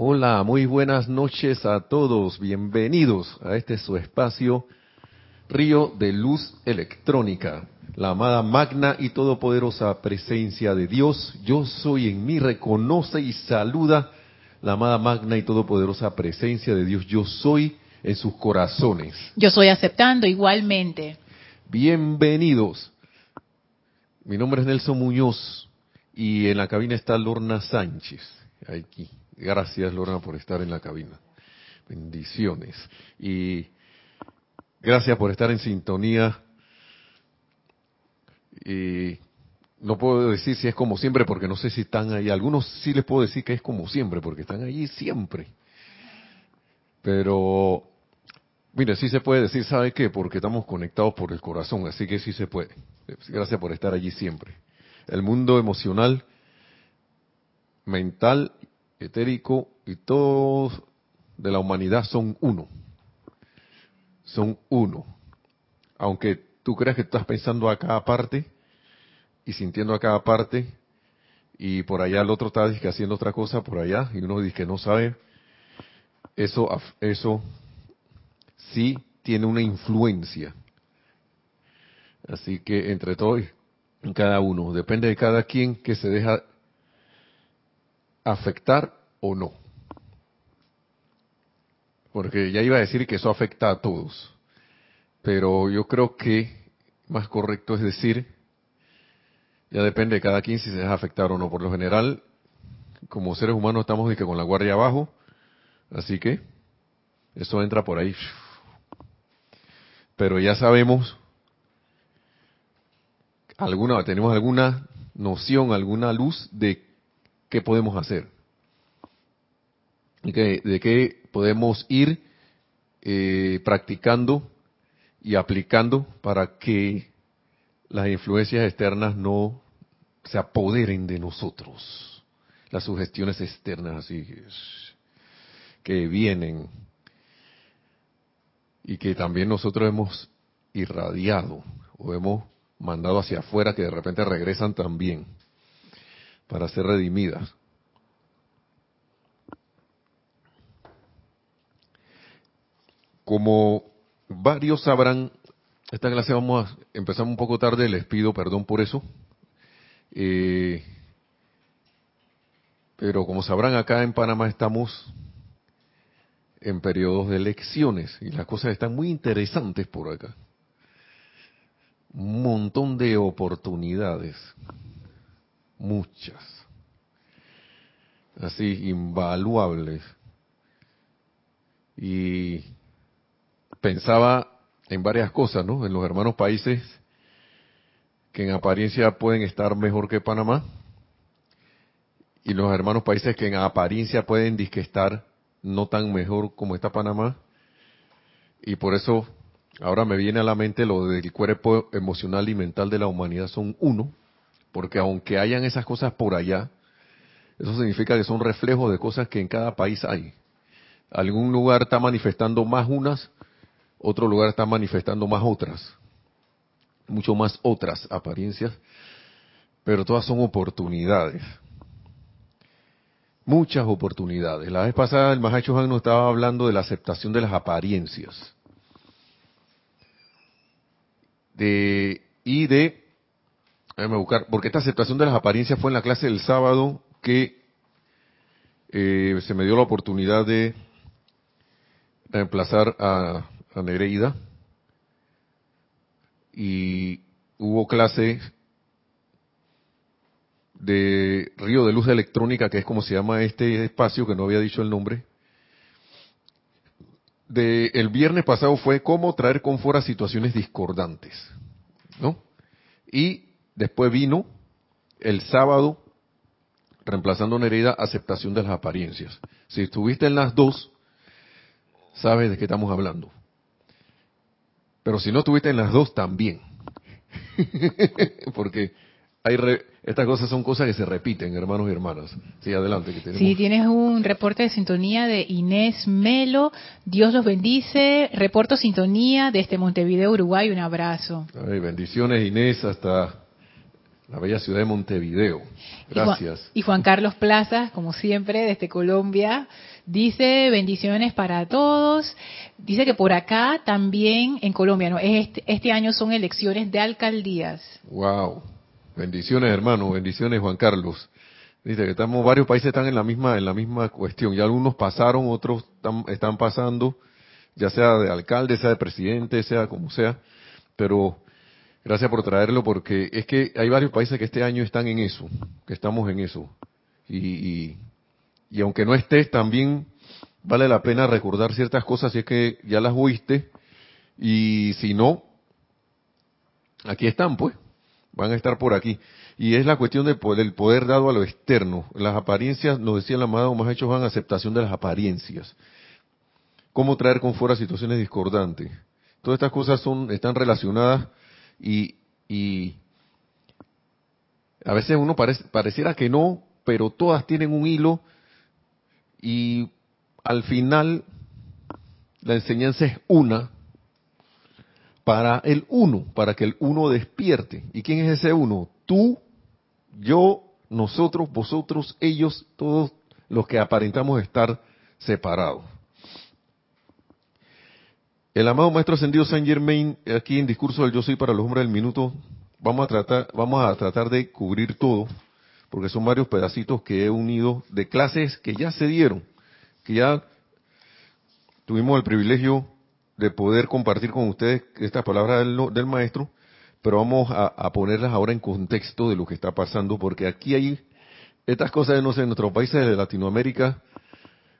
Hola, muy buenas noches a todos. Bienvenidos a este su espacio Río de Luz Electrónica. La amada magna y todopoderosa presencia de Dios, yo soy en mí, reconoce y saluda la amada magna y todopoderosa presencia de Dios, yo soy en sus corazones. Yo soy aceptando igualmente. Bienvenidos. Mi nombre es Nelson Muñoz y en la cabina está Lorna Sánchez. Aquí. Gracias, Lorna, por estar en la cabina. Bendiciones. Y gracias por estar en sintonía. Y no puedo decir si es como siempre, porque no sé si están ahí. Algunos sí les puedo decir que es como siempre, porque están allí siempre. Pero, mire, sí se puede decir, ¿sabe qué? Porque estamos conectados por el corazón, así que sí se puede. Gracias por estar allí siempre. El mundo emocional, mental etérico y todos de la humanidad son uno. Son uno. Aunque tú creas que estás pensando a cada parte y sintiendo a cada parte y por allá el otro está haciendo otra cosa por allá y uno dice que no sabe, eso, eso sí tiene una influencia. Así que entre todos, cada uno, depende de cada quien que se deja afectar o no. Porque ya iba a decir que eso afecta a todos. Pero yo creo que más correcto es decir, ya depende de cada quien si se deja afectar o no. Por lo general, como seres humanos estamos con la guardia abajo, así que eso entra por ahí. Pero ya sabemos, alguna, tenemos alguna noción, alguna luz de qué podemos hacer. De qué podemos ir eh, practicando y aplicando para que las influencias externas no se apoderen de nosotros. Las sugestiones externas así que vienen y que también nosotros hemos irradiado o hemos mandado hacia afuera que de repente regresan también para ser redimidas. Como varios sabrán, esta clase vamos a empezar un poco tarde, les pido perdón por eso. Eh, pero como sabrán, acá en Panamá estamos en periodos de elecciones y las cosas están muy interesantes por acá. Un montón de oportunidades muchas, así invaluables. Y pensaba en varias cosas, ¿no? En los hermanos países que en apariencia pueden estar mejor que Panamá y los hermanos países que en apariencia pueden disque estar no tan mejor como está Panamá. Y por eso ahora me viene a la mente lo del cuerpo emocional y mental de la humanidad son uno porque aunque hayan esas cosas por allá, eso significa que son reflejos de cosas que en cada país hay. Algún lugar está manifestando más unas, otro lugar está manifestando más otras, mucho más otras apariencias, pero todas son oportunidades. Muchas oportunidades. La vez pasada el Mahacho Han nos estaba hablando de la aceptación de las apariencias. De, y de Déjame buscar, porque esta aceptación de las apariencias fue en la clase del sábado que eh, se me dio la oportunidad de reemplazar a, a Nereida y hubo clase de Río de Luz Electrónica, que es como se llama este espacio, que no había dicho el nombre. De, el viernes pasado fue cómo traer confort a situaciones discordantes, ¿no? Y Después vino el sábado, reemplazando Nereida, aceptación de las apariencias. Si estuviste en las dos, sabes de qué estamos hablando. Pero si no estuviste en las dos, también. Porque hay estas cosas son cosas que se repiten, hermanos y hermanas. Sí, adelante. Que Sí, tienes un reporte de sintonía de Inés Melo. Dios los bendice. Reporto sintonía desde Montevideo, Uruguay. Un abrazo. Ay, bendiciones, Inés, hasta la bella ciudad de Montevideo. Gracias. Y Juan, Carlos Plaza, como siempre, desde Colombia, dice bendiciones para todos. Dice que por acá también en Colombia, ¿no? Este, este año son elecciones de alcaldías. Wow. Bendiciones, hermano. Bendiciones, Juan Carlos. Dice que estamos, varios países están en la misma, en la misma cuestión. Ya algunos pasaron, otros están, están pasando, ya sea de alcalde, sea de presidente, sea como sea. Pero Gracias por traerlo porque es que hay varios países que este año están en eso, que estamos en eso. Y, y, aunque no estés, también vale la pena recordar ciertas cosas si es que ya las oíste. Y si no, aquí están pues, van a estar por aquí. Y es la cuestión del poder, dado a lo externo. Las apariencias, nos decía el amado más hechos van aceptación de las apariencias. Cómo traer con fuera situaciones discordantes. Todas estas cosas son, están relacionadas y, y a veces uno parece, pareciera que no, pero todas tienen un hilo y al final la enseñanza es una para el uno, para que el uno despierte. ¿Y quién es ese uno? Tú, yo, nosotros, vosotros, ellos, todos los que aparentamos estar separados. El amado Maestro Ascendido Saint Germain, aquí en Discurso del Yo Soy para los Hombres del Minuto, vamos a tratar, vamos a tratar de cubrir todo, porque son varios pedacitos que he unido de clases que ya se dieron, que ya tuvimos el privilegio de poder compartir con ustedes estas palabras del, Maestro, pero vamos a, a, ponerlas ahora en contexto de lo que está pasando, porque aquí hay estas cosas, no sé, en nuestros países de Latinoamérica,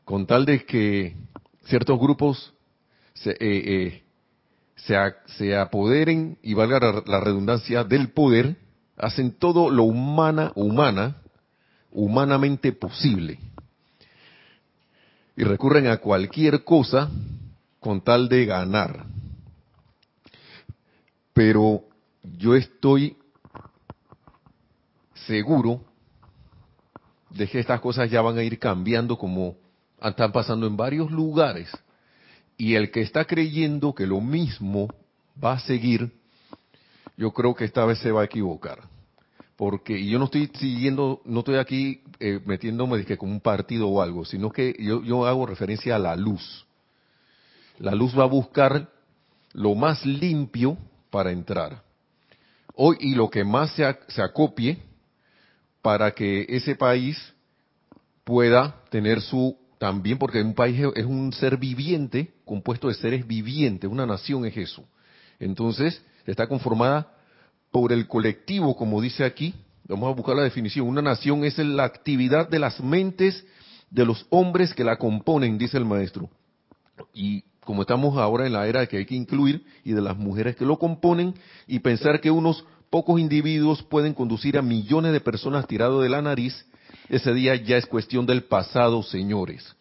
con tal de que ciertos grupos se, eh, eh, se, apoderen, y valga la, redundancia, del poder, hacen todo lo humana, humana, humanamente posible. Y recurren a cualquier cosa con tal de ganar. Pero yo estoy seguro de que estas cosas ya van a ir cambiando como están pasando en varios lugares y el que está creyendo que lo mismo va a seguir, yo creo que esta vez se va a equivocar. Porque yo no estoy siguiendo, no estoy aquí eh, metiéndome que como un partido o algo, sino que yo, yo hago referencia a la luz. La luz va a buscar lo más limpio para entrar. Hoy, y lo que más se, se acopie para que ese país pueda tener su también porque un país es un ser viviente, compuesto de seres vivientes, una nación es eso. Entonces, está conformada por el colectivo, como dice aquí, vamos a buscar la definición, una nación es la actividad de las mentes de los hombres que la componen, dice el maestro. Y como estamos ahora en la era de que hay que incluir, y de las mujeres que lo componen, y pensar que unos pocos individuos pueden conducir a millones de personas tirados de la nariz, ese día ya es cuestión del pasado, señores.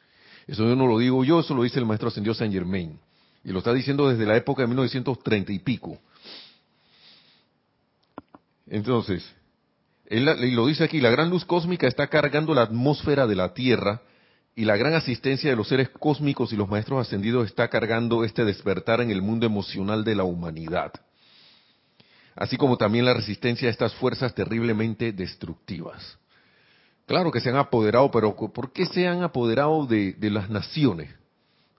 Eso no lo digo yo, eso lo dice el maestro ascendido Saint Germain. Y lo está diciendo desde la época de 1930 y pico. Entonces, él, lo dice aquí, la gran luz cósmica está cargando la atmósfera de la Tierra y la gran asistencia de los seres cósmicos y los maestros ascendidos está cargando este despertar en el mundo emocional de la humanidad. Así como también la resistencia a estas fuerzas terriblemente destructivas. Claro que se han apoderado, pero ¿por qué se han apoderado de, las naciones?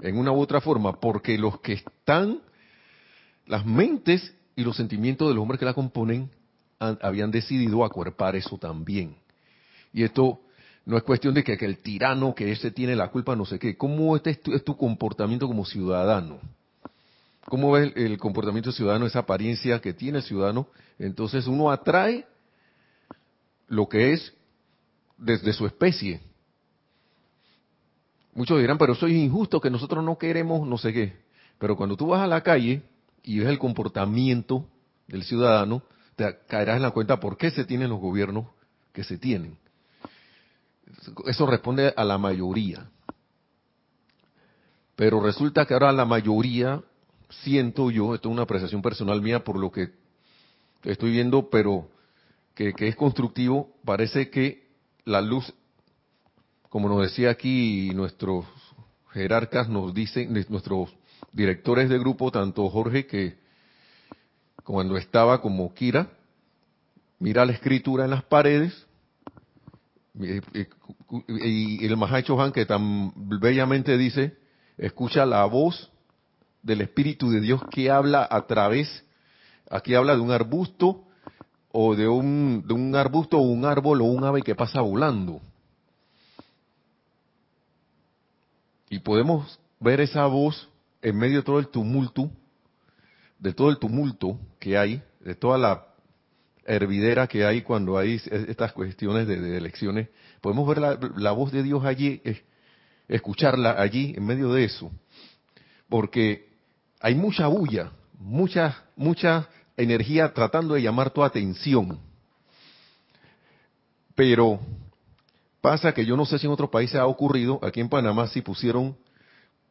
En una u otra forma, porque los que están, las mentes y los sentimientos de los hombres que la componen, habían decidido acuerpar eso también. Y esto no es cuestión de que, el tirano, que ese tiene la culpa, no sé qué. ¿Cómo este es tu, comportamiento como ciudadano? ¿Cómo ves el, comportamiento ciudadano, esa apariencia que tiene ciudadano? Entonces uno atrae lo que es desde su especie. Muchos dirán, pero eso es injusto, que nosotros no queremos no sé qué. Pero cuando tú vas a la calle y ves el comportamiento del ciudadano, te caerás en la cuenta por qué se tienen los gobiernos que se tienen. Eso responde a la mayoría. Pero resulta que ahora la mayoría, siento yo, esto es una apreciación personal mía por lo que estoy viendo, pero que, que es constructivo, parece que la luz, como nos decía aquí nuestros jerarcas, nos dicen, nuestros directores de grupo, tanto Jorge que cuando estaba como Kira, mira la escritura en las paredes, y el Mahacho Han que tan bellamente dice, escucha la voz del Espíritu de Dios que habla a través, aquí habla de un arbusto, o de un, de un arbusto o un árbol o un ave que pasa volando. Y podemos ver esa voz en medio de todo el tumulto, de todo el tumulto que hay, de toda la hervidera que hay cuando hay estas cuestiones de, elecciones. Podemos ver la, voz de Dios allí, escucharla allí en medio de eso. Porque hay mucha bulla, mucha, mucha energía tratando de llamar tu atención. Pero pasa que yo no sé si en otros países ha ocurrido, aquí en Panamá sí pusieron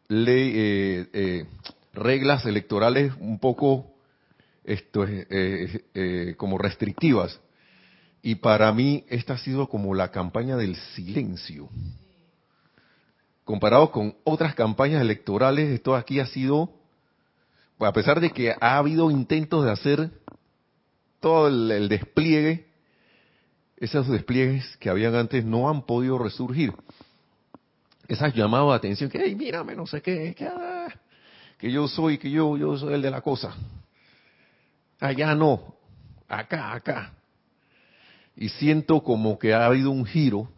ley, eh, eh, reglas electorales un poco esto, eh, como restrictivas. Y para mí esta ha sido como la campaña del silencio. Comparado con otras campañas electorales, esto aquí ha sido a pesar de que ha habido intentos de hacer todo el, despliegue, esos despliegues que habían antes no han podido resurgir. Esas llamadas de atención que, hey, mírame, no sé qué, que, ah, que yo soy, que yo, yo soy el de la cosa. Allá no, acá, acá. Y siento como que ha habido un giro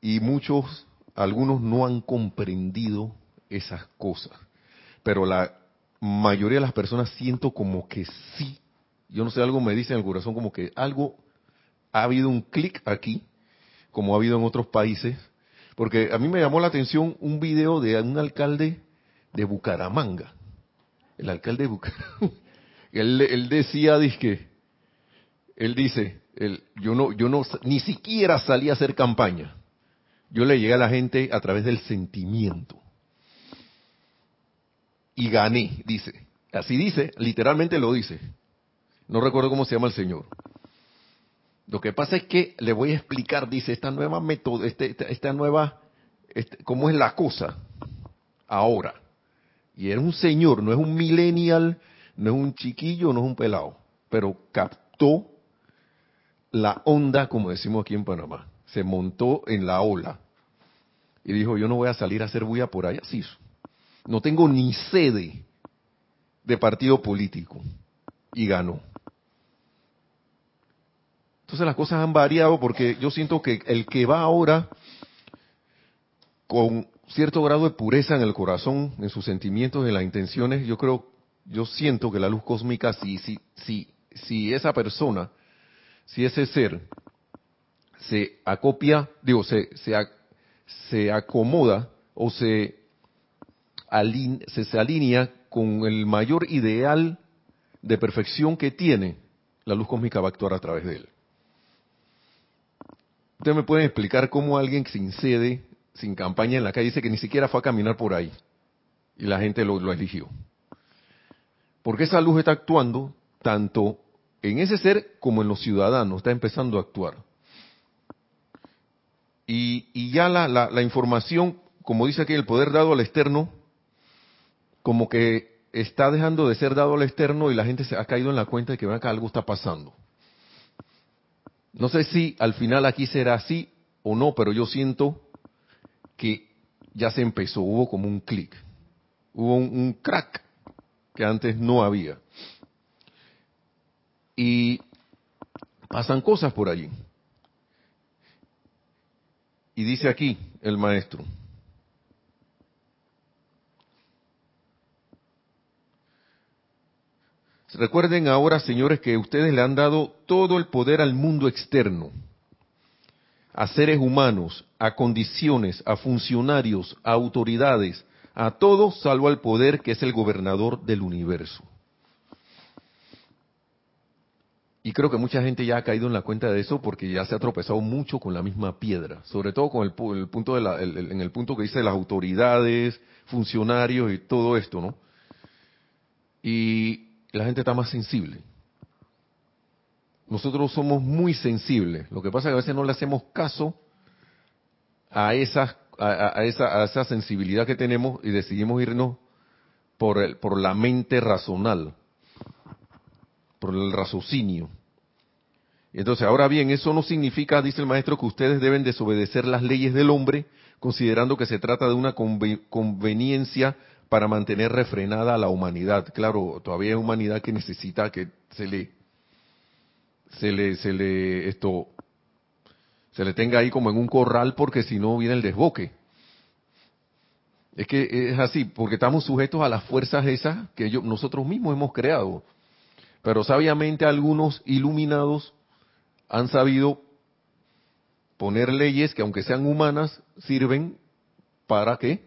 y muchos, algunos no han comprendido esas cosas. Pero la mayoría de las personas siento como que sí. Yo no sé, algo me dice en el corazón como que algo ha habido un clic aquí, como ha habido en otros países, porque a mí me llamó la atención un video de un alcalde de Bucaramanga. El alcalde de Bucaramanga. Él, él decía, que él dice, yo no, yo no, ni siquiera salí a hacer campaña. Yo le llegué a la gente a través del sentimiento y gané, dice. Así dice, literalmente lo dice. No recuerdo cómo se llama el Señor. Lo que pasa es que le voy a explicar, dice, esta nueva método, este, esta, nueva, este, cómo es la cosa ahora. Y era un señor, no es un millennial, no es un chiquillo, no es un pelado, pero captó la onda, como decimos aquí en Panamá. Se montó en la ola y dijo, yo no voy a salir a hacer bulla por allá. Sí, no tengo ni sede de partido político. Y ganó. Entonces las cosas han variado porque yo siento que el que va ahora con cierto grado de pureza en el corazón, en sus sentimientos, en las intenciones, yo creo, yo siento que la luz cósmica, si, si, si, si esa persona, si ese ser se acopia, digo, se, se, se acomoda o se se, alinea con el mayor ideal de perfección que tiene, la luz cósmica va a actuar a través de él. Ustedes me pueden explicar cómo alguien sin sede, sin campaña en la calle, dice que ni siquiera fue a caminar por ahí y la gente lo, eligió. Porque esa luz está actuando tanto en ese ser como en los ciudadanos, está empezando a actuar. Y, y ya la, la, la, información, como dice aquí, el poder dado al externo, como que está dejando de ser dado al externo y la gente se ha caído en la cuenta de que acá algo está pasando. No sé si al final aquí será así o no, pero yo siento que ya se empezó, hubo como un clic, hubo un, crack que antes no había. Y pasan cosas por allí. Y dice aquí el maestro, Recuerden ahora, señores, que ustedes le han dado todo el poder al mundo externo, a seres humanos, a condiciones, a funcionarios, a autoridades, a todos salvo al poder que es el gobernador del universo. Y creo que mucha gente ya ha caído en la cuenta de eso porque ya se ha tropezado mucho con la misma piedra, sobre todo con el, punto en el punto que dice las autoridades, funcionarios y todo esto, ¿no? Y la gente está más sensible. Nosotros somos muy sensibles. Lo que pasa es que a veces no le hacemos caso a esa, a, esa, a esa sensibilidad que tenemos y decidimos irnos por, el, por la mente razonal, por el raciocinio. Entonces, ahora bien, eso no significa, dice el maestro, que ustedes deben desobedecer las leyes del hombre, considerando que se trata de una conveniencia para mantener refrenada a la humanidad. Claro, todavía hay humanidad que necesita que se le, se le, se le, esto, se le tenga ahí como en un corral porque si no viene el desboque. Es que es así, porque estamos sujetos a las fuerzas esas que nosotros mismos hemos creado. Pero sabiamente algunos iluminados han sabido poner leyes que aunque sean humanas, sirven para que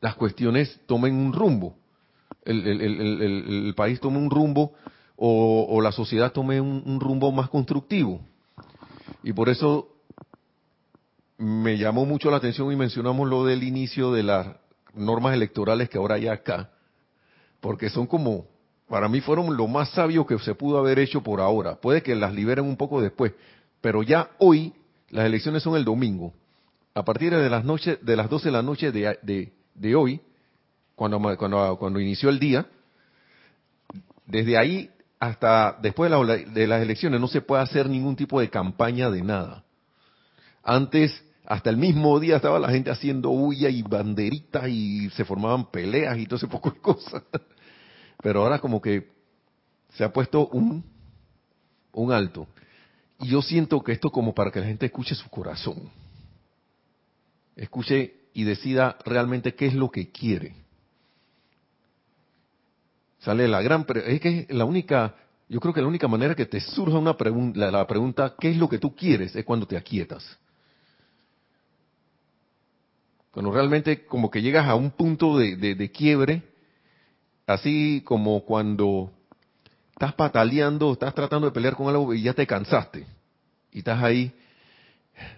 las cuestiones tomen un rumbo, el, país tome un rumbo o, la sociedad tome un, rumbo más constructivo. Y por eso me llamó mucho la atención y mencionamos lo del inicio de las normas electorales que ahora hay acá, porque son como, para mí fueron lo más sabio que se pudo haber hecho por ahora. Puede que las liberen un poco después, pero ya hoy las elecciones son el domingo. A partir de las noches, de las 12 de la noche de, de hoy, cuando, cuando, cuando inició el día, desde ahí hasta después de, las elecciones no se puede hacer ningún tipo de campaña de nada. Antes, hasta el mismo día estaba la gente haciendo huya y banderitas y se formaban peleas y todo ese poco de cosas. Pero ahora como que se ha puesto un, un alto. Y yo siento que esto como para que la gente escuche su corazón. Escuche y decida realmente qué es lo que quiere. Sale la gran es que la única yo creo que la única manera que te surja una pregunta la, pregunta qué es lo que tú quieres es cuando te aquietas. Cuando realmente como que llegas a un punto de, de quiebre, así como cuando estás pataleando, estás tratando de pelear con algo y ya te cansaste. Y estás ahí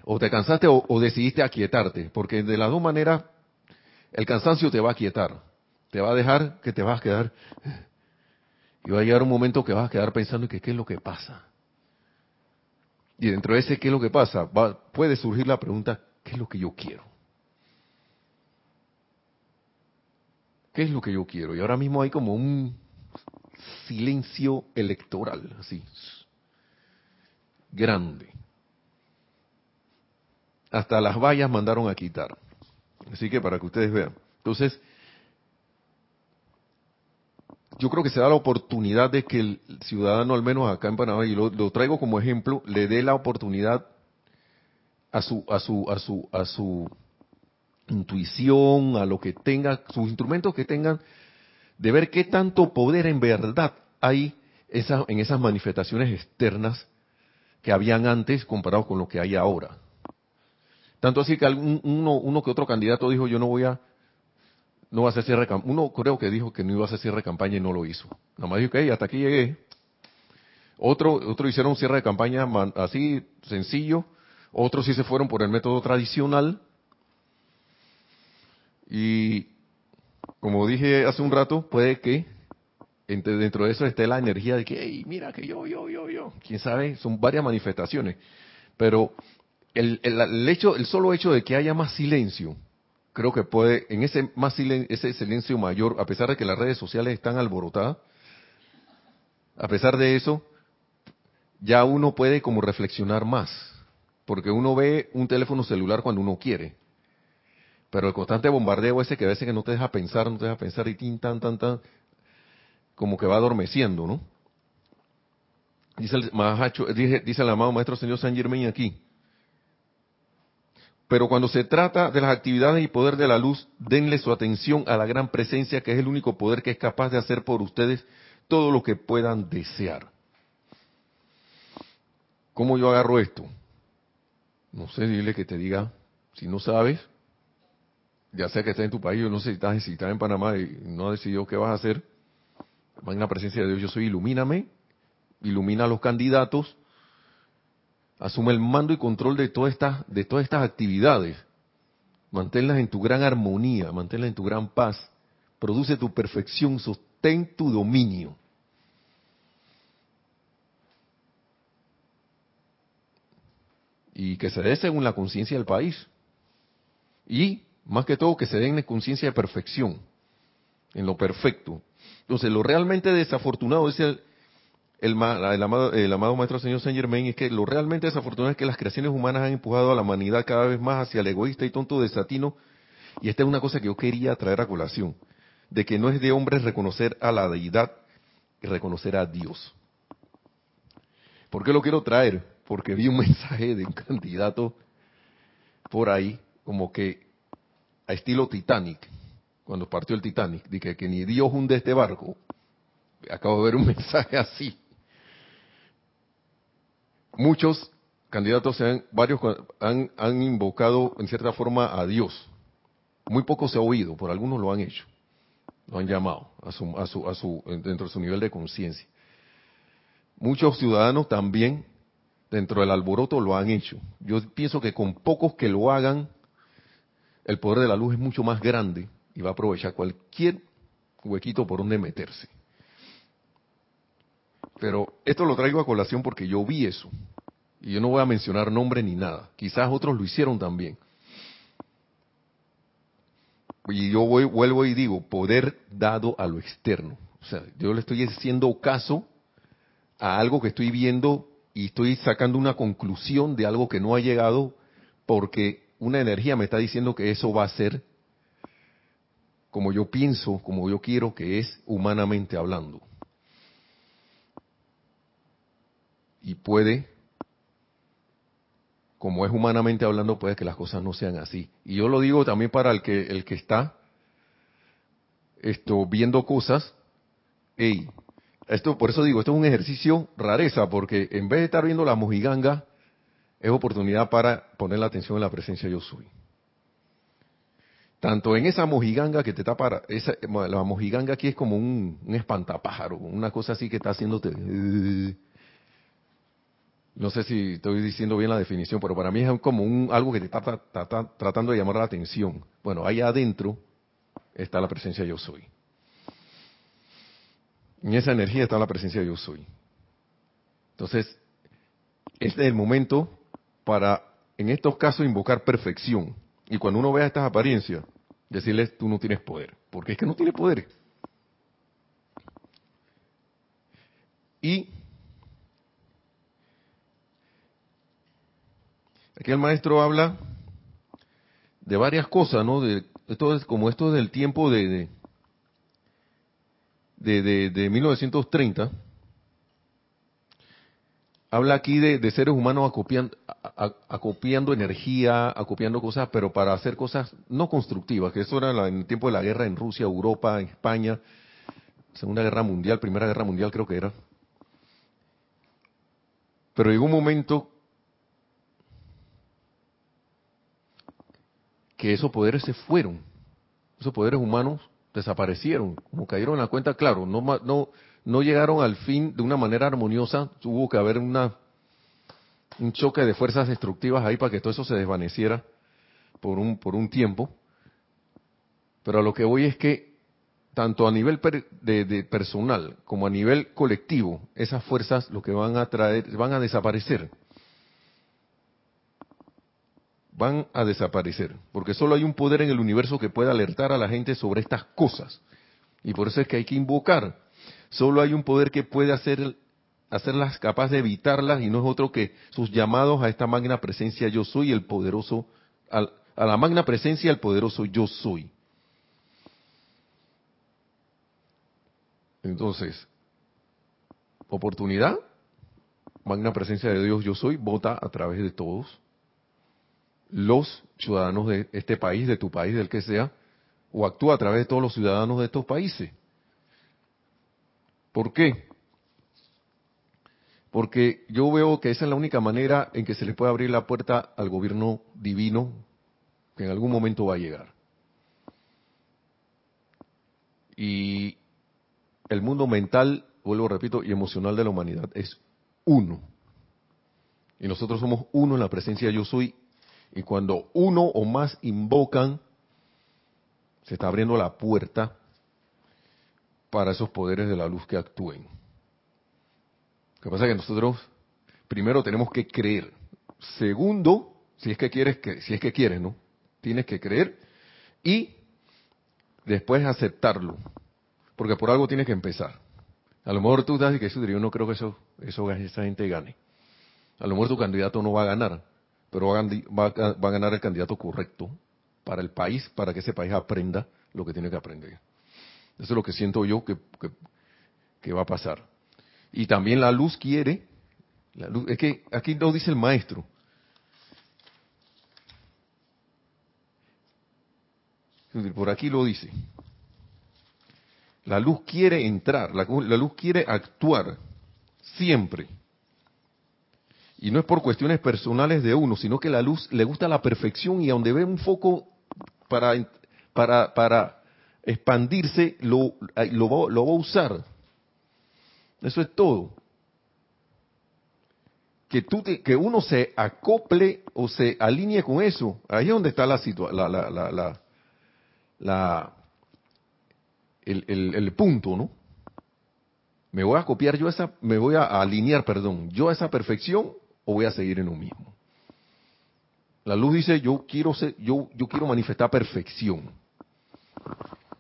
o te cansaste o, decidiste aquietarte, porque de las dos maneras el cansancio te va a aquietar, te va a dejar que te vas a quedar y va a llegar un momento que vas a quedar pensando que qué es lo que pasa. Y dentro de ese qué es lo que pasa, puede surgir la pregunta, ¿qué es lo que yo quiero? ¿Qué es lo que yo quiero? Y ahora mismo hay como un silencio electoral, así, grande hasta las vallas mandaron a quitar. Así que para que ustedes vean. Entonces, yo creo que se da la oportunidad de que el ciudadano, al menos acá en Panamá, y lo, traigo como ejemplo, le dé la oportunidad a su, a su, a su, a su intuición, a lo que tenga, sus instrumentos que tengan, de ver qué tanto poder en verdad hay en esas manifestaciones externas que habían antes comparado con lo que hay ahora. Tanto así que uno, uno que otro candidato dijo, yo no voy a, no va a hacer cierre de campaña. Uno creo que dijo que no iba a hacer cierre de campaña y no lo hizo. Nada más dijo que hasta aquí llegué. Otro, otro hicieron un cierre de campaña así, sencillo. Otros sí se fueron por el método tradicional. Y como dije hace un rato, puede que dentro de eso esté la energía de que, mira que yo, yo, yo, yo. Quién sabe, son varias manifestaciones. Pero el, hecho, el solo hecho de que haya más silencio, creo que puede, en ese más silencio, ese silencio mayor, a pesar de que las redes sociales están alborotadas, a pesar de eso, ya uno puede como reflexionar más, porque uno ve un teléfono celular cuando uno quiere, pero el constante bombardeo ese que a veces que no te deja pensar, no te deja pensar y tin, tan, tan, tan, como que va adormeciendo, ¿no? Dice el, dice, dice el amado maestro señor San Germain aquí, pero cuando se trata de las actividades y poder de la luz, denle su atención a la gran presencia que es el único poder que es capaz de hacer por ustedes todo lo que puedan desear. ¿Cómo yo agarro esto? No sé, dile que te diga, si no sabes, ya sea que estés en tu país, o no sé si estás, si estás en Panamá y no has decidido qué vas a hacer, en la presencia de Dios, yo soy ilumíname, ilumina a los candidatos, Asume el mando y control de todas estas, de todas estas actividades. Manténlas en tu gran armonía, manténlas en tu gran paz. Produce tu perfección, sostén tu dominio. Y que se dé según la conciencia del país. Y, más que todo, que se den en conciencia de perfección, en lo perfecto. Entonces, lo realmente desafortunado es el, el, amado, Maestro Señor Saint Germain es que lo realmente desafortunado es que las creaciones humanas han empujado a la humanidad cada vez más hacia el egoísta y tonto desatino. Y esta es una cosa que yo quería traer a colación, de que no es de hombres reconocer a la deidad y reconocer a Dios. ¿Por qué lo quiero traer? Porque vi un mensaje de un candidato por ahí, como que a estilo Titanic, cuando partió el Titanic, de que, ni Dios hunde este barco. Acabo de ver un mensaje así. Muchos candidatos, han, varios han, han invocado en cierta forma a Dios. Muy poco se ha oído, por algunos lo han hecho. Lo han llamado a su, a su, a su, dentro de su nivel de conciencia. Muchos ciudadanos también, dentro del alboroto, lo han hecho. Yo pienso que con pocos que lo hagan, el poder de la luz es mucho más grande y va a aprovechar cualquier huequito por donde meterse. Pero esto lo traigo a colación porque yo vi eso. Y yo no voy a mencionar nombre ni nada. Quizás otros lo hicieron también. Y yo voy, vuelvo y digo, poder dado a lo externo. O sea, yo le estoy haciendo caso a algo que estoy viendo y estoy sacando una conclusión de algo que no ha llegado porque una energía me está diciendo que eso va a ser como yo pienso, como yo quiero que es humanamente hablando. Y puede, como es humanamente hablando, puede que las cosas no sean así. Y yo lo digo también para el que el que está esto viendo cosas, hey, esto por eso digo, esto es un ejercicio rareza porque en vez de estar viendo la mojiganga es oportunidad para poner la atención en la presencia yo soy. Tanto en esa mojiganga que te está para, esa, la mojiganga aquí es como un, espantapájaro, una cosa así que está haciéndote. No sé si estoy diciendo bien la definición, pero para mí es como un, algo que te está, tratando de llamar la atención. Bueno, ahí adentro está la presencia yo soy. En esa energía está la presencia yo soy. Entonces, este es el momento para, en estos casos, invocar perfección. Y cuando uno vea estas apariencias, decirles, tú no tienes poder. Porque es que no tiene poder. Y aquí el maestro habla de varias cosas, ¿no? De, esto es como esto del tiempo de, de, de, de 1930 habla aquí de, seres humanos acopiando, energía, acopiando cosas, pero para hacer cosas no constructivas, que eso era en el tiempo de la guerra en Rusia, Europa, España, Segunda Guerra Mundial, Primera Guerra Mundial creo que era. Pero llegó un momento que esos poderes se fueron, esos poderes humanos desaparecieron, como cayeron en la cuenta, claro, no, no, no llegaron al fin de una manera armoniosa, tuvo que haber una un choque de fuerzas destructivas ahí para que todo eso se desvaneciera por un por un tiempo. Pero a lo que voy es que tanto a nivel de, personal como a nivel colectivo, esas fuerzas lo que van a traer, van a desaparecer. Van a desaparecer, porque solo hay un poder en el universo que puede alertar a la gente sobre estas cosas. Y por eso es que hay que invocar Solo hay un poder que puede hacer, hacerlas capaz de evitarlas y no es otro que sus llamados a esta magna presencia yo soy, el poderoso, a la magna presencia el poderoso yo soy. Entonces, oportunidad, magna presencia de Dios yo soy, vota a través de todos los ciudadanos de este país, de tu país, del que sea, o actúa a través de todos los ciudadanos de estos países. ¿Por qué? Porque yo veo que esa es la única manera en que se le puede abrir la puerta al gobierno divino que en algún momento va a llegar. Y el mundo mental, vuelvo repito, y emocional de la humanidad es uno. Y nosotros somos uno en la presencia de yo soy. Y cuando uno o más invocan, se está abriendo la puerta para esos poderes de la luz que actúen. Lo que pasa es que nosotros primero tenemos que creer. Segundo, si es que quieres, que, si es que quieres, ¿no? Tienes que creer y después aceptarlo, porque por algo tienes que empezar. A lo mejor tú das que yo no creo que eso, eso esa gente gane. A lo mejor tu candidato no va a ganar, pero va a, ganar el candidato correcto para el país, para que ese país aprenda lo que tiene que aprender. Eso es lo que siento yo que, va a pasar. Y también la luz quiere, la luz, es que aquí lo dice el maestro, por aquí lo dice. La luz quiere entrar, la, luz quiere actuar siempre. Y no es por cuestiones personales de uno, sino que la luz le gusta la perfección y donde ve un foco para, para, para expandirse, lo, lo, va, a usar. Eso es todo. Que, tú que uno se acople o se alinee con eso. Ahí es donde está la, la, la, la, la el, el, punto, ¿no? Me voy a copiar yo esa, me voy a alinear, perdón, yo a esa perfección o voy a seguir en lo mismo. La luz dice, yo quiero ser, yo, yo quiero manifestar perfección.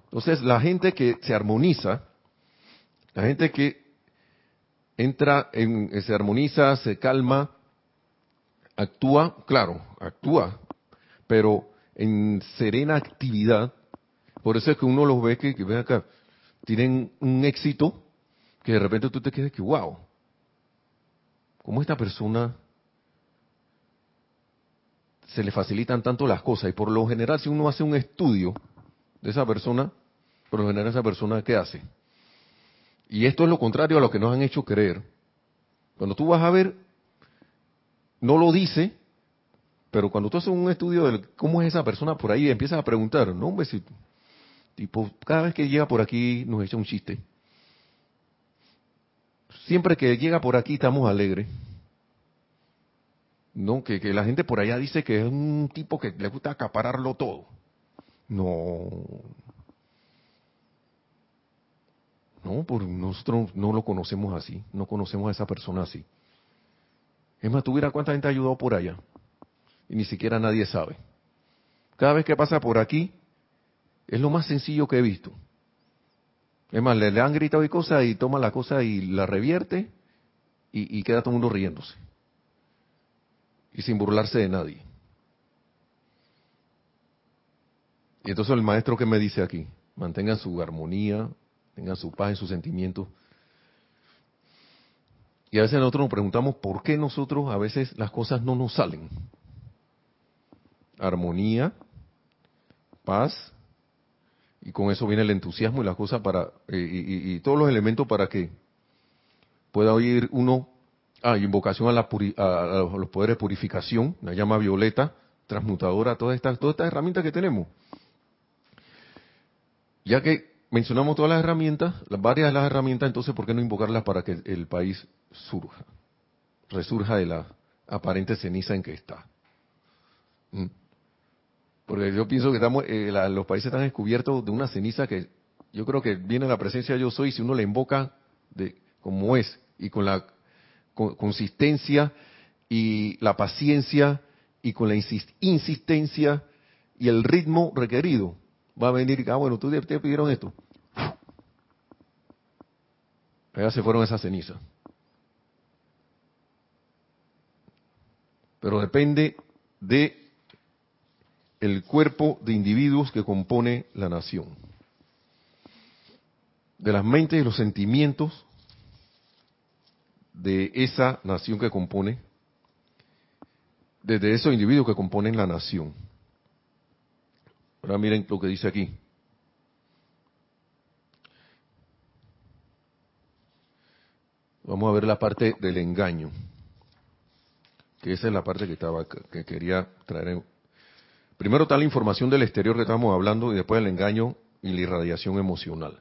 Entonces, la gente que se armoniza, la gente que entra en, se armoniza, se calma, actúa, claro, actúa, pero en serena actividad, por eso es que uno los ve que, que ven acá, tienen un éxito que de repente tú te quedas que, wow, ¿cómo esta persona se le facilitan tanto las cosas? Y por lo general, si uno hace un estudio de esa persona, por lo general esa persona, ¿qué hace? Y esto es lo contrario a lo que nos han hecho creer. Cuando tú vas a ver, no lo dice, pero cuando tú haces un estudio de cómo es esa persona por ahí, empiezas a preguntar, no, hombre, si Tipo, cada vez que llega por aquí nos echa un chiste. Siempre que llega por aquí estamos alegres. No, que, la gente por allá dice que es un tipo que le gusta acapararlo todo. No. No, por nosotros no lo conocemos así. No conocemos a esa persona así. Es más, tuviera cuánta gente ayudado por allá. Y ni siquiera nadie sabe. Cada vez que pasa por aquí, es lo más sencillo que he visto. Es más, le, han gritado y cosas y toma la cosa y la revierte y, queda todo el mundo riéndose. Y sin burlarse de nadie. Y entonces el maestro que me dice aquí, mantengan su armonía, tengan su paz en sus sentimientos. Y a veces nosotros nos preguntamos por qué nosotros a veces las cosas no nos salen. Armonía, paz, y con eso viene el entusiasmo y las cosas para, eh, y, todos los elementos para que pueda oír uno, ah, invocación a, la a, los poderes de purificación, la llama violeta, transmutadora, todas estas, todas estas herramientas que tenemos. Ya que mencionamos todas las herramientas, varias de las herramientas, entonces, ¿por qué no invocarlas para que el país surja, resurja de la aparente ceniza en que está? ¿Mm? Porque yo pienso que estamos, eh, los países están descubiertos de una ceniza que yo creo que viene la presencia de yo soy si uno la invoca de como es y con la consistencia y la paciencia y con la insistencia y el ritmo requerido. Va a venir, ah, bueno, tú te pidieron esto. Allá se fueron esas cenizas. Pero depende de el cuerpo de individuos que compone la nación. De las mentes y los sentimientos de esa nación que compone, desde esos individuos que componen la nación. Ahora miren lo que dice aquí. Vamos a ver la parte del engaño, que esa es la parte que estaba que quería traer en, Primero está la información del exterior que estamos hablando y después el engaño y la irradiación emocional.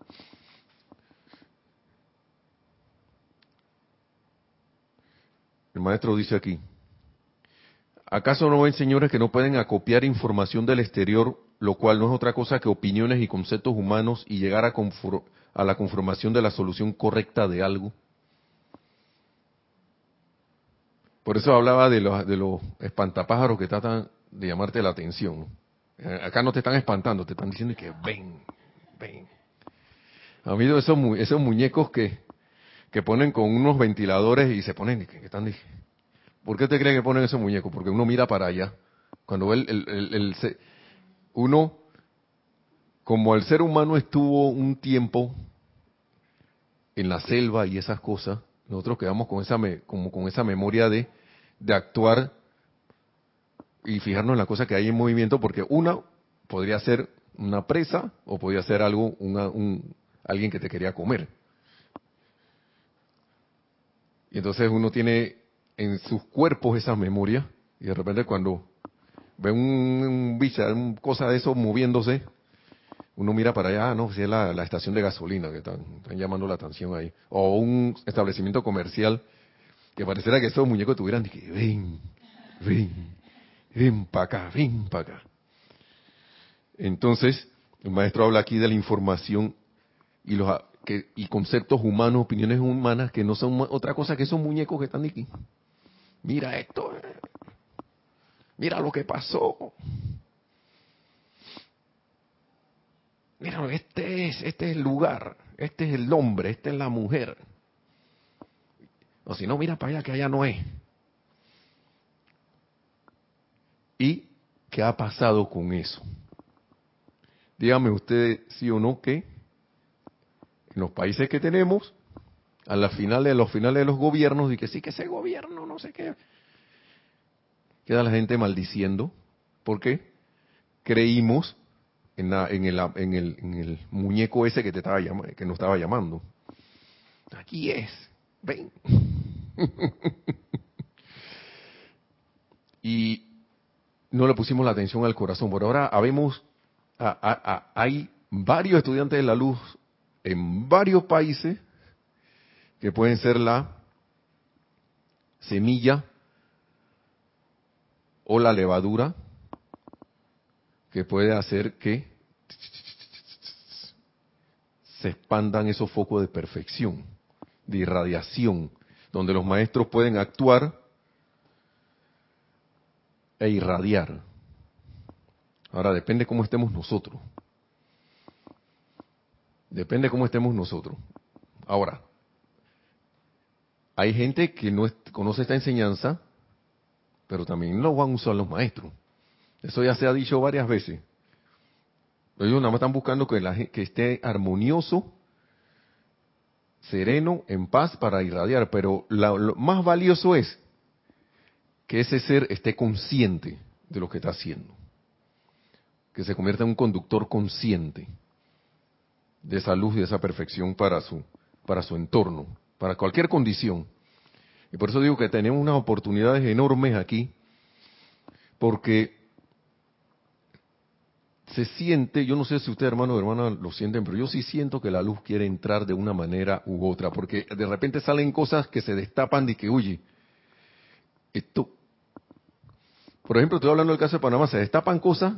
El maestro dice aquí, ¿acaso no ven señores que no pueden acopiar información del exterior, lo cual no es otra cosa que opiniones y conceptos humanos y llegar a, a la conformación de la solución correcta de algo? Por eso hablaba de los, de los espantapájaros que tratan de llamarte la atención. Eh, acá no te están espantando, te están diciendo que ven, ven. A mí esos, esos muñecos que, que ponen con unos ventiladores y se ponen, ¿qué están? ¿Por qué te creen que ponen esos muñecos? Porque uno mira para allá. Cuando el- el- el se- uno, como el ser humano estuvo un tiempo en la selva y esas cosas, nosotros quedamos con esa me- como con esa memoria de, de actuar y fijarnos en las cosas que hay en movimiento, porque una podría ser una presa o podría ser algo, una- un, alguien que te quería comer. Y entonces uno tiene en sus cuerpos esas memorias y de repente cuando ve un, un bicho, una cosa de eso moviéndose, uno mira para allá, ah, no, si es la, estación de gasolina que están, están llamando la atención ahí. O un establecimiento comercial que pareciera que esos muñecos tuvieran, que ven, ven, ven para acá, ven para acá. Entonces, el maestro habla aquí de la información y los que, y conceptos humanos, opiniones humanas que no son otra cosa que esos muñecos que están aquí. Mira esto, eh. mira lo que pasó. Mira, este es, este es el lugar, este es el hombre, esta es la mujer. O si no, mira para allá que allá no es. ¿Y qué ha pasado con eso? Dígame usted sí o no que en los países que tenemos, a los finales de los gobiernos, y que sí que ese gobierno, no sé qué, queda la gente maldiciendo, porque creímos en, la- en, el, en, el, en el muñeco ese que te estaba llamando, que nos estaba llamando. Aquí es, ven. y no le pusimos la atención al corazón. Por ahora habemos, a- a- hay varios estudiantes de la luz en varios países que pueden ser la semilla o la levadura que puede hacer que se expandan esos focos de perfección, de irradiación, donde los maestros pueden actuar e irradiar. Ahora depende cómo estemos nosotros. Depende cómo estemos nosotros. Ahora, hay gente que no conoce esta enseñanza, pero también lo van a usar los maestros. Eso ya se ha dicho varias veces. Ellos nada más están buscando que, la, que esté armonioso, sereno, en paz para irradiar, pero la- lo más valioso es que ese ser esté consciente de lo que está haciendo. Que se convierta en un conductor consciente de esa luz y de esa perfección para su, para su entorno, para cualquier condición. Y por eso digo que tenemos unas oportunidades enormes aquí, porque se siente, yo no sé si ustedes hermanos o hermanas lo sienten, pero yo sí siento que la luz quiere entrar de una manera u otra, porque de repente salen cosas que se destapan y que, oye, esto, por ejemplo, estoy hablando del caso de Panamá, se destapan cosas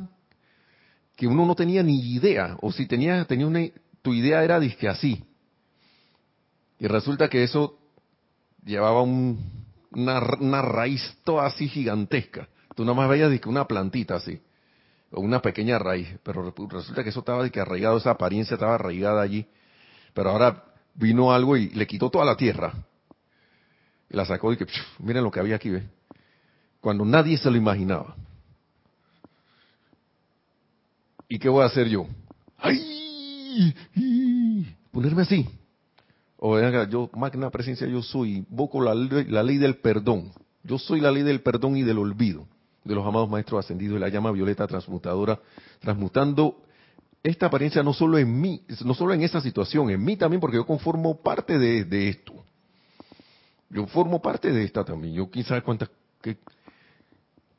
que uno no tenía ni idea, o si tenía, tenía una, tu idea era disque así, y resulta que eso llevaba un- una, una raíz toda así gigantesca, tú nada más veías disque una plantita así, o una pequeña raíz, pero re- resulta que eso estaba de que arraigado, esa apariencia estaba arraigada allí, pero ahora vino algo y le quitó toda la tierra, y la sacó y que, miren lo que había aquí, ¿ves? Cuando nadie se lo imaginaba. ¿Y qué voy a hacer yo? ¡Ay! Ponerme así. O yo, magna presencia, yo soy, invoco la, la ley del perdón. Yo soy la ley del perdón y del olvido de los amados maestros ascendidos de la llama violeta transmutadora, transmutando esta apariencia no solo en mí, no solo en esa situación, en mí también, porque yo conformo parte de, de esto. Yo formo parte de esta también. Yo sabe cuántas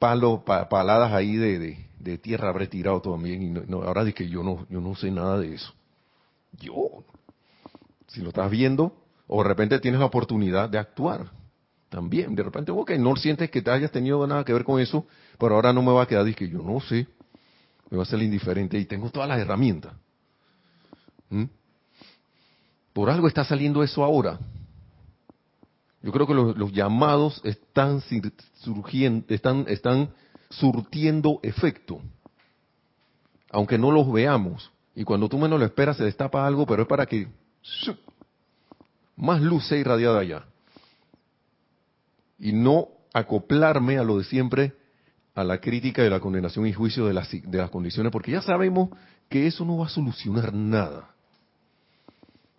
palos, pa- paladas ahí de, de, tierra habré tirado también. Y no, no, ahora que yo no, yo no sé nada de eso. Yo, si lo estás viendo, o de repente tienes la oportunidad de actuar también. De repente, ok, no sientes que te hayas tenido nada que ver con eso, pero ahora no me va a quedar, que yo no sé, me va a ser indiferente y tengo todas las herramientas. ¿Mm? Por algo está saliendo eso ahora. Yo creo que los, llamados están surgiendo, están, surtiendo efecto, aunque no los veamos. Y cuando tú menos lo esperas se destapa algo, pero es para que más luz sea irradiada allá. Y no acoplarme a lo de siempre, a la crítica de la condenación y juicio de las, de las condiciones, porque ya sabemos que eso no va a solucionar nada.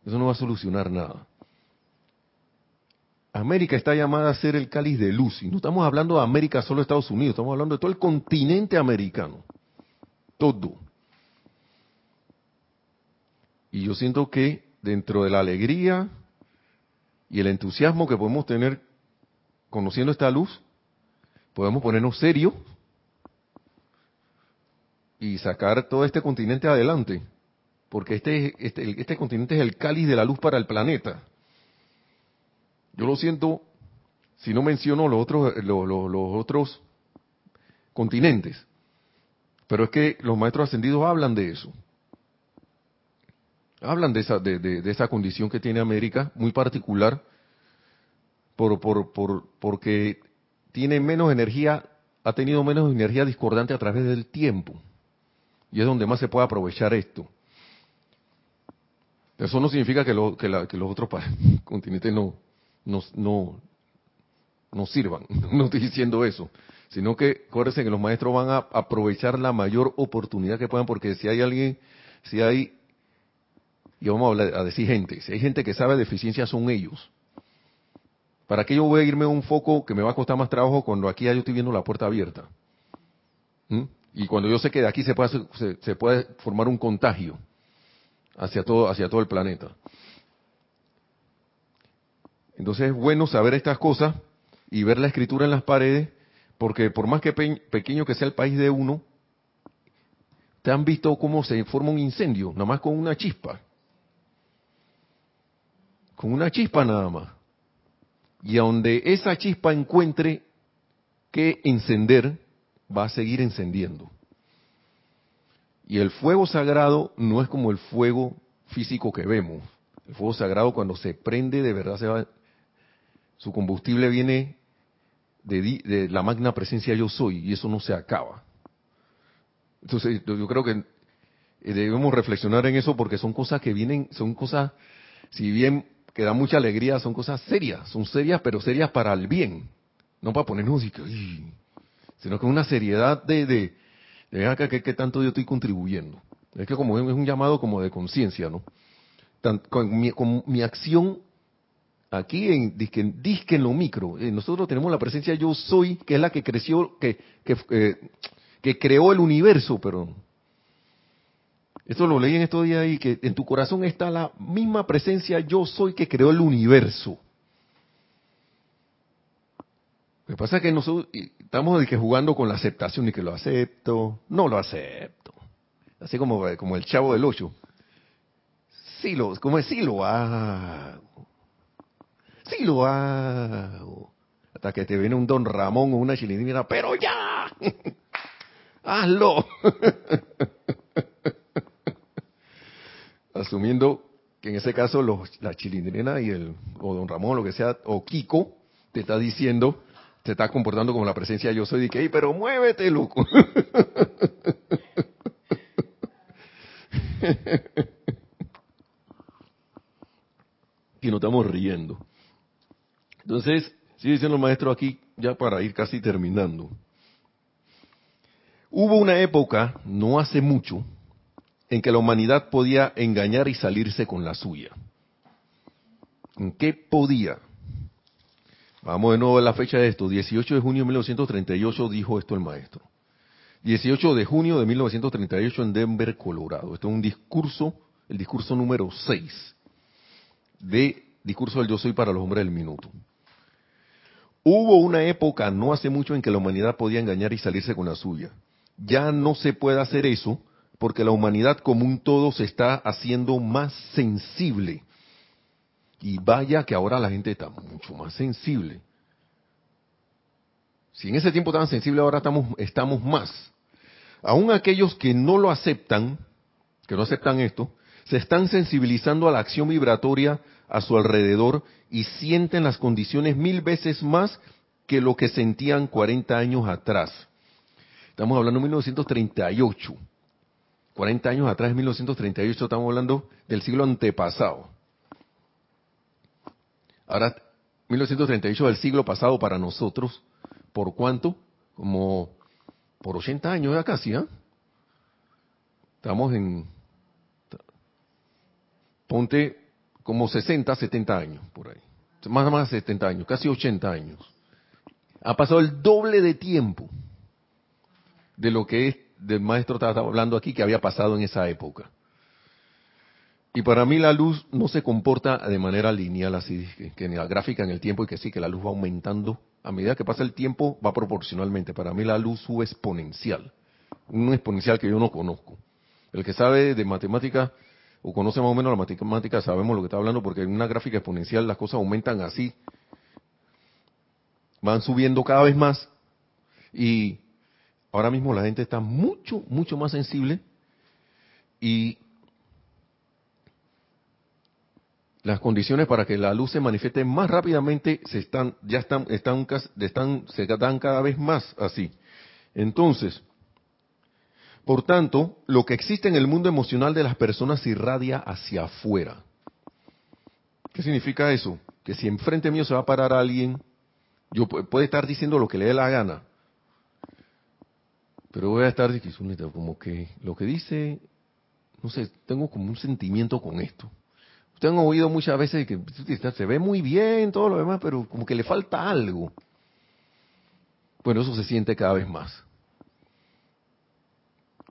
Eso no va a solucionar nada. América está llamada a ser el cáliz de luz, y no estamos hablando de América solo Estados Unidos, estamos hablando de todo el continente americano. Todo. Y yo siento que dentro de la alegría y el entusiasmo que podemos tener conociendo esta luz, podemos ponernos serios y sacar todo este continente adelante, porque este, este, este continente es el cáliz de la luz para el planeta. Yo lo siento, si no menciono los otros, los, los otros continentes, pero es que los maestros ascendidos hablan de eso. Hablan de esa, de, de, esa condición que tiene América, muy particular, por, por, por, porque tiene menos energía, ha tenido menos energía discordante a través del tiempo. Y es donde más se puede aprovechar esto. Eso no significa que, lo, que, la, que los otros continentes no, no, no, sirvan. No estoy diciendo eso. Sino que, acuérdense que los maestros van a aprovechar la mayor oportunidad que puedan, porque si hay alguien, si hay y vamos a, decir gente, si hay gente que sabe de eficiencia son ellos. ¿Para qué yo voy a irme a un foco que me va a costar más trabajo cuando aquí ya yo estoy viendo la puerta abierta? ¿Mm? Y cuando yo sé que de aquí se puede, se, puede formar un contagio hacia todo, hacia todo el planeta. Entonces es bueno saber estas cosas y ver la escritura en las paredes, porque por más que pequeño que sea el país de uno, te han visto cómo se forma un incendio, nada más con una chispa con una chispa nada más. Y a donde esa chispa encuentre que encender, va a seguir encendiendo. Y el fuego sagrado no es como el fuego físico que vemos. El fuego sagrado cuando se prende de verdad se va, su combustible viene de, la magna presencia yo soy y eso no se acaba. Entonces yo creo que eh, debemos reflexionar en eso porque son cosas que vienen, son cosas, si bien que da mucha alegría, son cosas serias, son serias, pero serias para el bien, no para ponernos y que, sino que una seriedad de, de, de acá que, tanto yo estoy contribuyendo. Es que como es un llamado como de conciencia, ¿no? con mi acción aquí en disque, en lo micro, eh, nosotros tenemos la presencia yo soy, que es la que creció, que, que, eh, que creó el universo, pero esto lo leí en estos días y que en tu corazón está la misma presencia yo soy que creó el universo. Lo que pasa es que nosotros estamos jugando con la aceptación y que lo acepto, no lo acepto. Así como, como el chavo del ocho. Sí lo, como es, sí lo hago. Sí lo hago. Hasta que te viene un don Ramón o una chilindrina, pero ya. Hazlo. asumiendo que en ese caso los, la chilindrina y el, o don Ramón, lo que sea, o Kiko, te está diciendo, te está comportando como la presencia yo soy, de que, pero muévete, loco. y nos estamos riendo. Entonces, sigue diciendo el maestro aquí, ya para ir casi terminando. Hubo una época, no hace mucho, en que la humanidad podía engañar y salirse con la suya. ¿En qué podía? Vamos de nuevo a la fecha de esto. 18 de junio de 1938 dijo esto el maestro. 18 de junio de 1938 en Denver, Colorado. Esto es un discurso, el discurso número 6 de Discurso del Yo Soy para los Hombres del Minuto. Hubo una época, no hace mucho, en que la humanidad podía engañar y salirse con la suya. Ya no se puede hacer eso porque la humanidad como un todo se está haciendo más sensible. Y vaya que ahora la gente está mucho más sensible. Si en ese tiempo estaban sensibles, ahora estamos, estamos más. Aún aquellos que no lo aceptan, que no aceptan esto, se están sensibilizando a la acción vibratoria a su alrededor y sienten las condiciones mil veces más que lo que sentían 40 años atrás. Estamos hablando de 1938. 40 años atrás, en 1938, estamos hablando del siglo antepasado. ahora 1938 del siglo pasado para nosotros, ¿por cuánto? Como por 80 años ya casi, ¿ah? Estamos en, ponte como 60, 70 años por ahí. Más o menos 70 años, casi 80 años. Ha pasado el doble de tiempo de lo que es, del maestro estaba hablando aquí, que había pasado en esa época. Y para mí la luz no se comporta de manera lineal, así que, en la gráfica en el tiempo y que sí, que la luz va aumentando. A medida que pasa el tiempo, va proporcionalmente. Para mí la luz sube exponencial. Un exponencial que yo no conozco. El que sabe de matemática o conoce más o menos la matemática sabemos lo que está hablando porque en una gráfica exponencial las cosas aumentan así. Van subiendo cada vez más. Y ahora mismo la gente está mucho, mucho más sensible. Y las condiciones para que la luz se manifieste más rápidamente se están ya están están están se dan cada vez más así. Entonces, por tanto, lo que existe en el mundo emocional de las personas se irradia hacia afuera. ¿Qué significa eso? Que si enfrente mío se va a parar alguien, yo puede estar diciendo lo que le dé la gana, pero voy a estar diciendo como que lo que dice, no sé, tengo como un sentimiento con esto Ustedes han oído muchas veces que se ve muy bien, todo lo demás, pero como que le falta algo. Bueno, eso se siente cada vez más.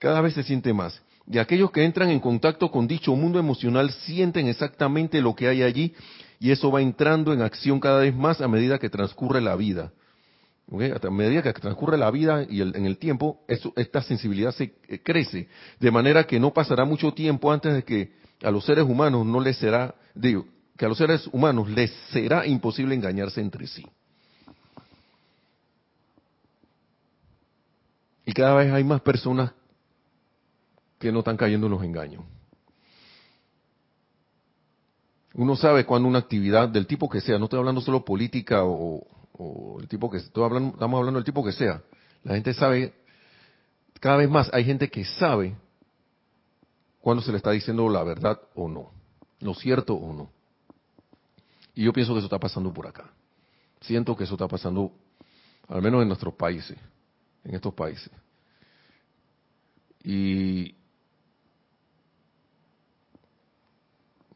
Cada vez se siente más. Y aquellos que entran en contacto con dicho mundo emocional sienten exactamente lo que hay allí y eso va entrando en acción cada vez más a medida que transcurre la vida. A medida que transcurre la vida y en el tiempo, esta sensibilidad se eh, crece, de manera que no pasará mucho tiempo antes de que a los seres humanos no les será, digo, que a los seres humanos les será imposible engañarse entre sí. Y cada vez hay más personas que no están cayendo en los engaños. Uno sabe cuando una actividad del tipo que sea, no estoy hablando solo política o, el tipo que estoy estamos hablando del tipo que sea. La gente sabe, cada vez más hay gente que sabe cuando se le está diciendo la verdad o no, lo cierto o no. Y yo pienso que eso está pasando por acá. Siento que eso está pasando, al menos en nuestros países, en estos países. Y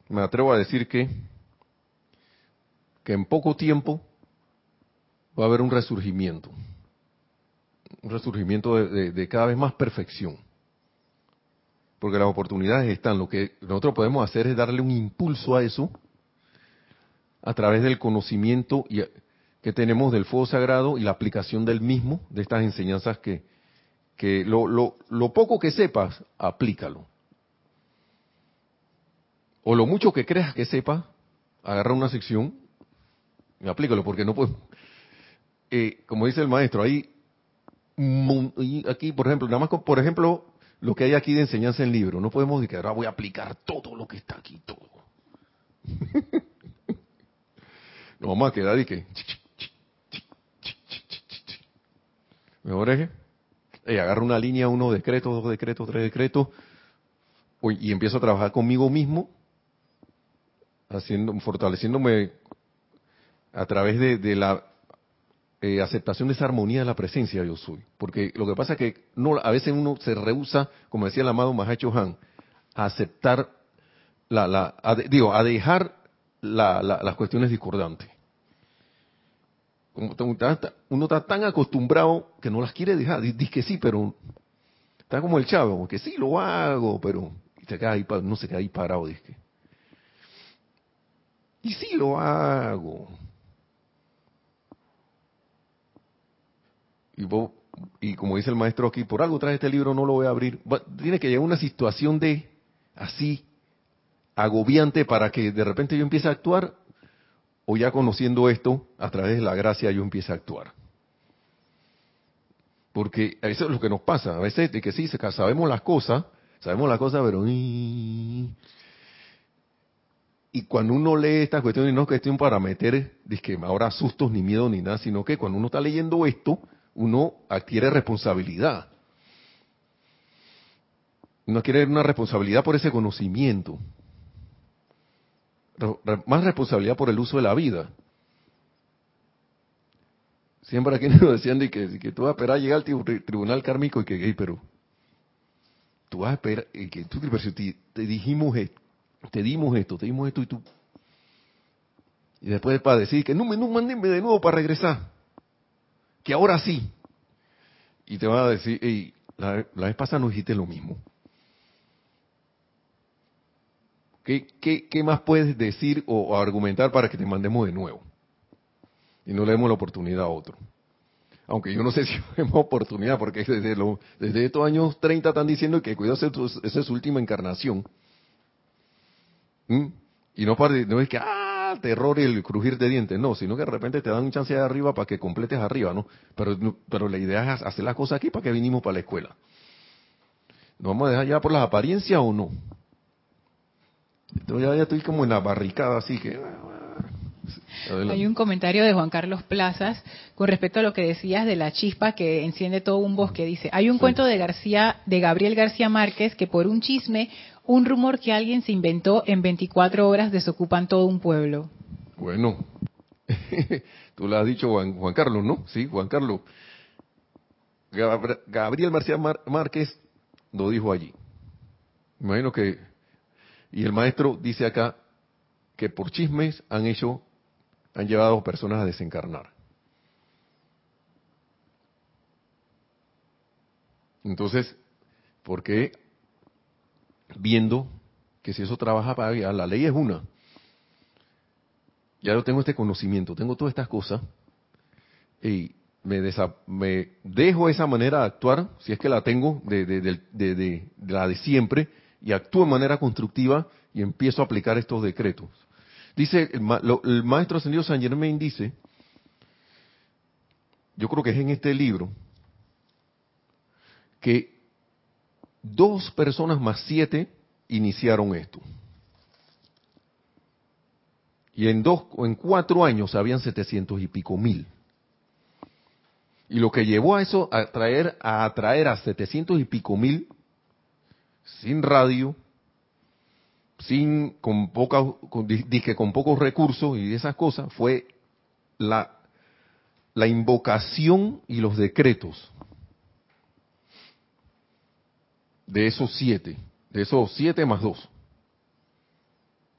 me atrevo a decir que, que en poco tiempo va a haber un resurgimiento, un resurgimiento de cada vez más perfección porque las oportunidades están. Lo que nosotros podemos hacer es darle un impulso a eso a través del conocimiento que tenemos del fuego sagrado y la aplicación del mismo, de estas enseñanzas que, que lo, lo, lo poco que sepas, aplícalo. O lo mucho que creas que sepas, agarra una sección y aplícalo, porque no puedo. Eh, como dice el maestro, ahí, aquí, por ejemplo, nada más, por ejemplo, lo que hay aquí de enseñanza en libro. No podemos decir que ahora voy a aplicar todo lo que está aquí, todo. no vamos a quedar y que... Mejor es que agarro una línea, uno decreto, dos decretos, tres decretos, y empiezo a trabajar conmigo mismo, haciendo, fortaleciéndome a través de la eh, aceptación de esa armonía de la presencia yo soy. Porque lo que pasa es que no, a veces uno se rehúsa, como decía el amado Mahacho Han, a aceptar, la, la, digo, a dejar las cuestiones discordantes. Uno está tan acostumbrado que no las quiere dejar. Dice que sí, pero está como el chavo, que sí lo hago, pero se ahí, no se queda ahí parado. Dice. Y sí lo hago y, y como dice el maestro aquí, por algo trae este libro, no lo voy a abrir. Tiene que llegar una situación de así, agobiante para que de repente yo empiece a actuar, o ya conociendo esto, a través de la gracia yo empiece a actuar. Porque eso es lo que nos pasa. A veces de que sí, sabemos las cosas, sabemos las cosas, pero... Y cuando uno lee estas cuestiones, no es cuestión para meter, que ahora sustos ni miedo ni nada, sino que cuando uno está leyendo esto, uno adquiere responsabilidad. Uno adquiere una responsabilidad por ese conocimiento. más responsabilidad por el uso de la vida. Siempre aquí nos decían que, que tú vas a esperar a llegar al tribunal kármico y que, hey, pero tú vas a esperar, y que tú te dijimos esto, te dimos esto, te dimos esto y tú. Y después para decir que no me no mandenme de nuevo para regresar. Que ahora sí. Y te van a decir, hey, la, vez pasada no dijiste lo mismo. ¿Qué, qué, qué más puedes decir o argumentar para que te mandemos de nuevo? y no le demos la oportunidad a otro. Aunque yo no sé si vemos oportunidad, porque desde, lo, desde estos años 30 están diciendo que cuidado, esa es su última encarnación. ¿Mm? Y no, para, no es que, ah, terror y el crujir de dientes, no, sino que de repente te dan un chance de arriba para que completes arriba, ¿no? Pero, pero la idea es hacer las cosas aquí para que vinimos para la escuela. ¿Nos vamos a dejar ya por las apariencias o no? Entonces ya, ya estoy como en la barricada, así que hay un comentario de Juan Carlos Plazas con respecto a lo que decías de la chispa que enciende todo un bosque. Dice, hay un cuento de García, de Gabriel García Márquez que por un chisme, un rumor que alguien se inventó en 24 horas desocupan todo un pueblo. Bueno, tú lo has dicho Juan, Carlos, ¿no? Sí, Juan Carlos. Gabriel García Márquez lo dijo allí. Imagino que, y el maestro dice acá que por chismes han hecho han llevado personas a desencarnar. Entonces, ¿por qué viendo que si eso trabaja para allá, la ley es una? Ya yo tengo este conocimiento, tengo todas estas cosas, y me, me dejo esa manera de actuar, si es que la tengo, de, de la de siempre, y actúo de manera constructiva y empiezo a aplicar estos decretos. Dice, el, maestro ascendido San Germain dice, yo creo que es en este libro, que dos personas más siete iniciaron esto. Y en dos, en cuatro años habían setecientos y pico mil. Y lo que llevó a eso, a traer, a atraer a setecientos y pico mil, sin radio, sin con poca con, con pocos recursos y esas cosas fue la la invocación y los decretos de esos siete, de esos siete más dos.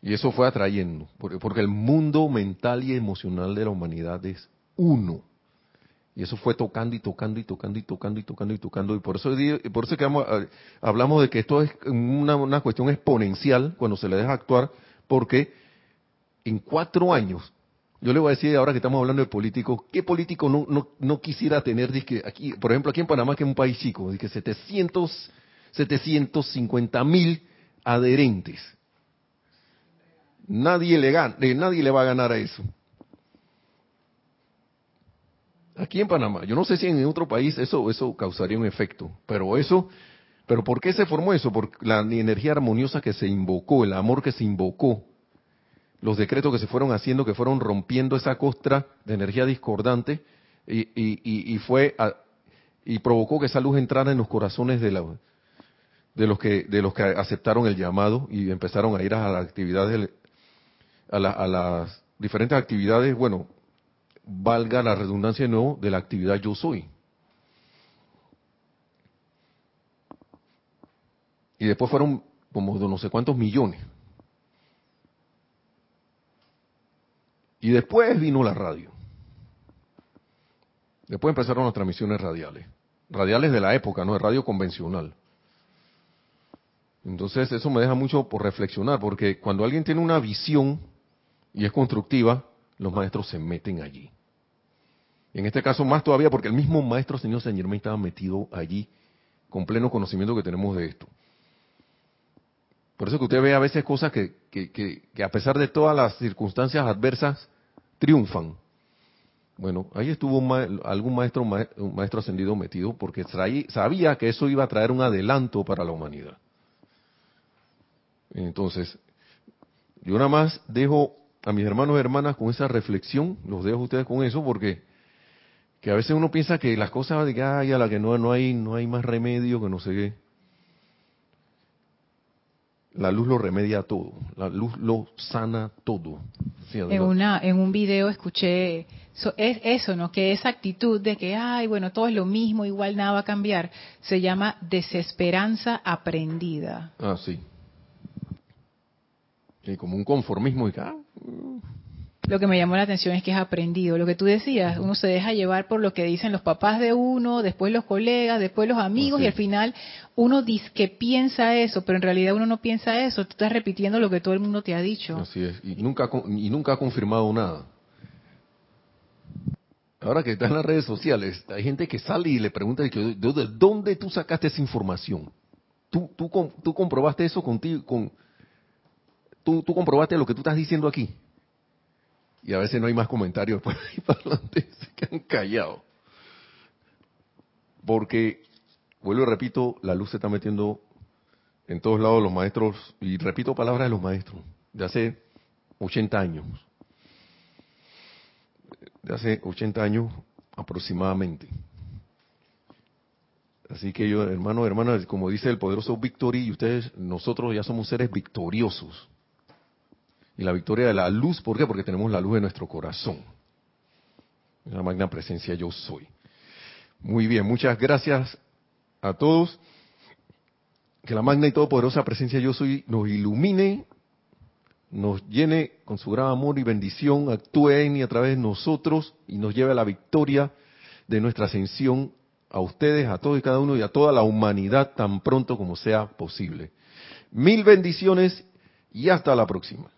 Y eso fue atrayendo, porque, porque el mundo mental y emocional de la humanidad es uno. Y eso fue tocando y tocando y tocando y tocando y tocando y tocando. Y por eso, por eso que hablamos de que esto es una, cuestión exponencial cuando se le deja actuar, porque en cuatro años, yo le voy a decir ahora que estamos hablando de políticos, ¿qué político no, no, no quisiera tener, aquí, por ejemplo, aquí en Panamá, que es un país chico, que 700, 750 mil adherentes? Nadie le, gana, nadie le va a ganar a eso. Aquí en Panamá. Yo no sé si en otro país eso, eso causaría un efecto, pero eso, pero ¿por qué se formó eso? Por la energía armoniosa que se invocó, el amor que se invocó, los decretos que se fueron haciendo, que fueron rompiendo esa costra de energía discordante y, y, y, fue y provocó que esa luz entrara en los corazones de, la, de los que de los que aceptaron el llamado y empezaron a ir a las actividades a, a las diferentes actividades, bueno, valga la redundancia no, de la actividad yo soy. Y después fueron como de no sé cuántos millones. Y después vino la radio. Después empezaron las transmisiones radiales. Radiales de la época, no de radio convencional. Entonces eso me deja mucho por reflexionar, porque cuando alguien tiene una visión y es constructiva, los maestros se meten allí. En este caso más todavía porque el mismo maestro señor Saint Germain estaba metido allí con pleno conocimiento que tenemos de esto. Por eso que usted ve a veces cosas que, que, a pesar de todas las circunstancias adversas triunfan. Bueno, ahí estuvo algún maestro, un maestro ascendido metido porque sabía que eso iba a traer un adelanto para la humanidad. Entonces, yo nada más dejo a mis hermanos y hermanas con esa reflexión, los dejo a ustedes con eso porque que a veces uno piensa que las cosas de que a la que no, no hay no hay más remedio que no sé qué la luz lo remedia todo, la luz lo sana todo. en, una, en un video escuché es eso, ¿no? Que esa actitud de que, ay, bueno, todo es lo mismo, igual nada va a cambiar, se llama desesperanza aprendida. Ah, sí. Y como un conformismo y ah, lo que me llamó la atención es que es aprendido. Lo que tú decías, uno se deja llevar por lo que dicen los papás de uno, después los colegas, después los amigos, y al final uno dice que piensa eso, pero en realidad uno no piensa eso. Tú estás repitiendo lo que todo el mundo te ha dicho. Así es, y nunca, y nunca ha confirmado nada. Ahora que está en las redes sociales, hay gente que sale y le pregunta, ¿de dónde tú sacaste esa información? ¿Tú, tú, tú comprobaste eso contigo? Con, ¿tú, ¿Tú comprobaste lo que tú estás diciendo aquí? y a veces no hay más comentarios por ahí para adelante, se quedan callados. Porque, vuelvo y repito, la luz se está metiendo en todos lados los maestros, y repito palabras de los maestros, de hace 80 años. De hace 80 años aproximadamente. Así que yo, hermano, hermana, como dice el poderoso Victory, y ustedes, nosotros ya somos seres victoriosos y la victoria de la luz. ¿Por qué? Porque tenemos la luz de nuestro corazón. La magna presencia yo soy. Muy bien, muchas gracias a todos. Que la magna y todopoderosa presencia yo soy nos ilumine, nos llene con su gran amor y bendición, actúe en y a través de nosotros y nos lleve a la victoria de nuestra ascensión a ustedes, a todos y cada uno y a toda la humanidad tan pronto como sea posible. Mil bendiciones y hasta la próxima.